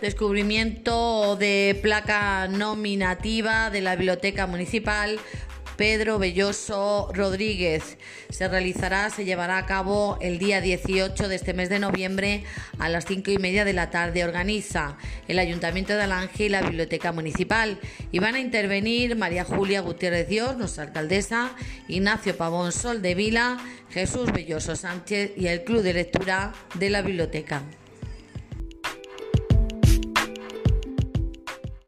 Descubrimiento de placa nominativa de la Biblioteca Municipal Pedro Belloso Rodríguez. Se realizará, se llevará a cabo el día 18 de este mes de noviembre a las 5 y media de la tarde. Organiza el Ayuntamiento de Alange y la Biblioteca Municipal. Y van a intervenir María Julia Gutiérrez Dios, nuestra alcaldesa, Ignacio Pavón Sol de Vila, Jesús Belloso Sánchez y el Club de Lectura de la Biblioteca.